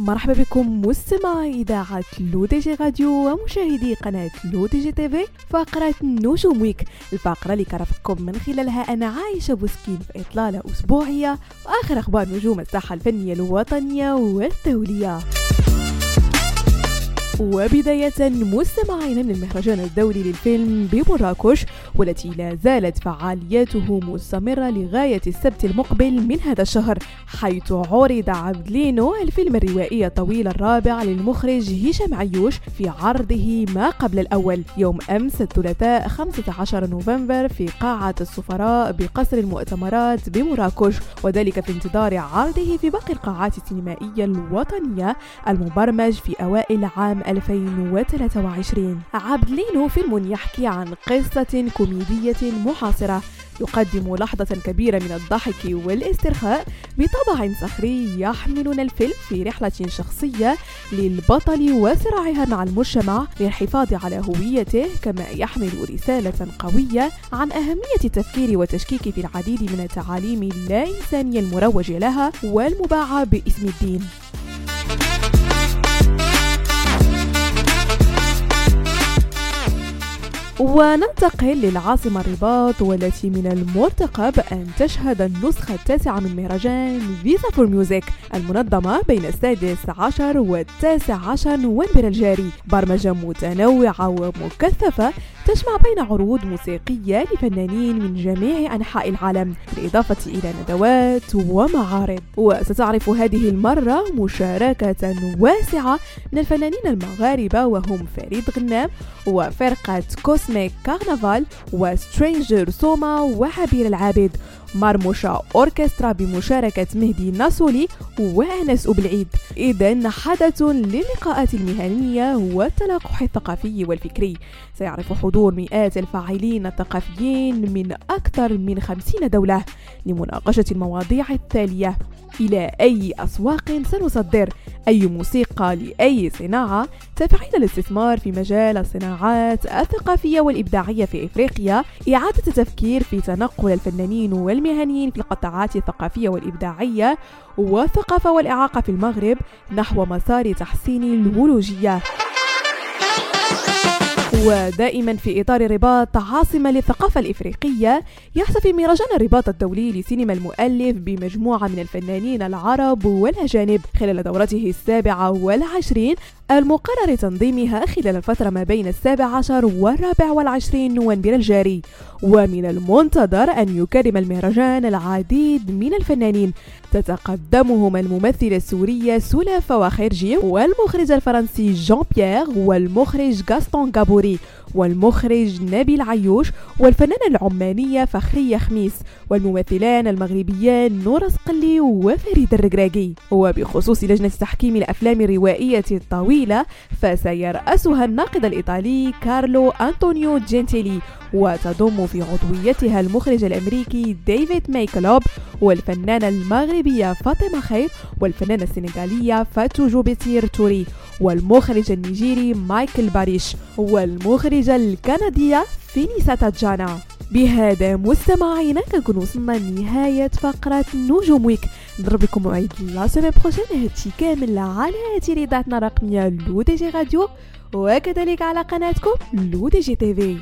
مرحبا بكم مستمعي إذاعة L'ODJ Radio ومشاهدي قناة L'ODJ TV فقرة نجوم Week الفقرة اللي كرفقكم من خلالها أنا عايشة بوسكين في إطلالة أسبوعية وآخر أخبار نجوم الساحة الفنية الوطنية والدولية. وبداية مستمعينا من المهرجان الدولي للفيلم بمراكش والتي لا زالت فعالياته مستمرة لغاية السبت المقبل من هذا الشهر حيث عرض عبدلينو الفيلم الروائي الطويل الرابع للمخرج هشام عيوش في عرضه ما قبل الأول. يوم أمس الثلاثاء 15 نوفمبر في قاعة السفراء بقصر المؤتمرات بمراكش وذلك في انتظار عرضه في باقي القاعات السينمائية الوطنية المبرمج في أوائل عام 2023 عبد لينو فيلم يحكي عن قصة كوميدية محاصرة يقدم لحظة كبيرة من الضحك والاسترخاء بطبع صخري يحملنا الفيلم في رحلة شخصية للبطل وصراعها مع المجتمع للحفاظ على هويته كما يحمل رسالة قوية عن أهمية التفكير والتشكيك في العديد من التعاليم اللا إنسانية المروج لها والمباعة باسم الدين. وننتقل للعاصمة الرباط والتي من المرتقب أن تشهد النسخة التاسعة من مهرجان Visa for Music المنظمة بين السادس عشر والتاسع عشر نوفمبر الجاري. برمجة متنوعة ومكثفة تجمع بين عروض موسيقية لفنانين من جميع أنحاء العالم بالإضافة إلى ندوات ومعارض. وستعرف هذه المرة مشاركة واسعة من الفنانين المغاربة وهم فريد غنام وفرقة Cosmic Carnival و Stranger Souma وعبير العابد. مرموشة Orchestra بمشاركة مهدي ناسولي وأنس أبلعيد. إذا حدث للقاءات المهنية والتلاقح الثقافي والفكري. سيعرف حضور مئات الفاعلين الثقافيين من أكثر من خمسين دولة لمناقشة المواضيع التالية. إلى أي أسواق سنصدر؟ أي موسيقى لأي صناعة تفعيل الاستثمار في مجال الصناعات الثقافية والإبداعية في إفريقيا إعادة التفكير في تنقل الفنانين والمهنيين في القطاعات الثقافية والإبداعية والثقافة والإعاقة في المغرب نحو مسار تحسين الولوجية ودائما في إطار الرباط عاصمة للثقافة الإفريقية يحتفي مهرجان الرباط الدولي لسينما المؤلف بمجموعة من الفنانين العرب والأجانب خلال دورته السابعة والعشرين المقرر تنظيمها خلال الفترة ما بين السابع عشر والرابع والعشرين نوفمبر الجاري. ومن المنتظر أن يكرم المهرجان العديد من الفنانين تتقدمهم الممثلة السورية سولا فواخرجي والمخرج الفرنسي جان بيير والمخرج غاستون غابوري والمخرج نبيل عيوش والفنانة العمانية فخرية خميس والممثلان المغربيان نور سقلي وفريد الرقراقي. وبخصوص لجنة تحكيم الأفلام الروائية الطويلة فسيرأسها الناقد الإيطالي كارلو أنطونيو جينتيلي وتضم في عضويتها المخرج الأمريكي ديفيد ميكلوب والفنانة المغربية فاطمة خير والفنانة السنغالية فاتو جوبيتير توري والمخرج النيجيري مايكل باريش والمخرجة الكندية فينيسا تاجانا. بهذا مستمعينا كنكون وصلنا لنهاية فقرة نجوم Week. نضرب لكم موعد la semaine prochaine هادشي كامل على هاتي اذاعتنا الرقمية L'ODJ Radio وكذلك على قناتكم L'ODJ TV.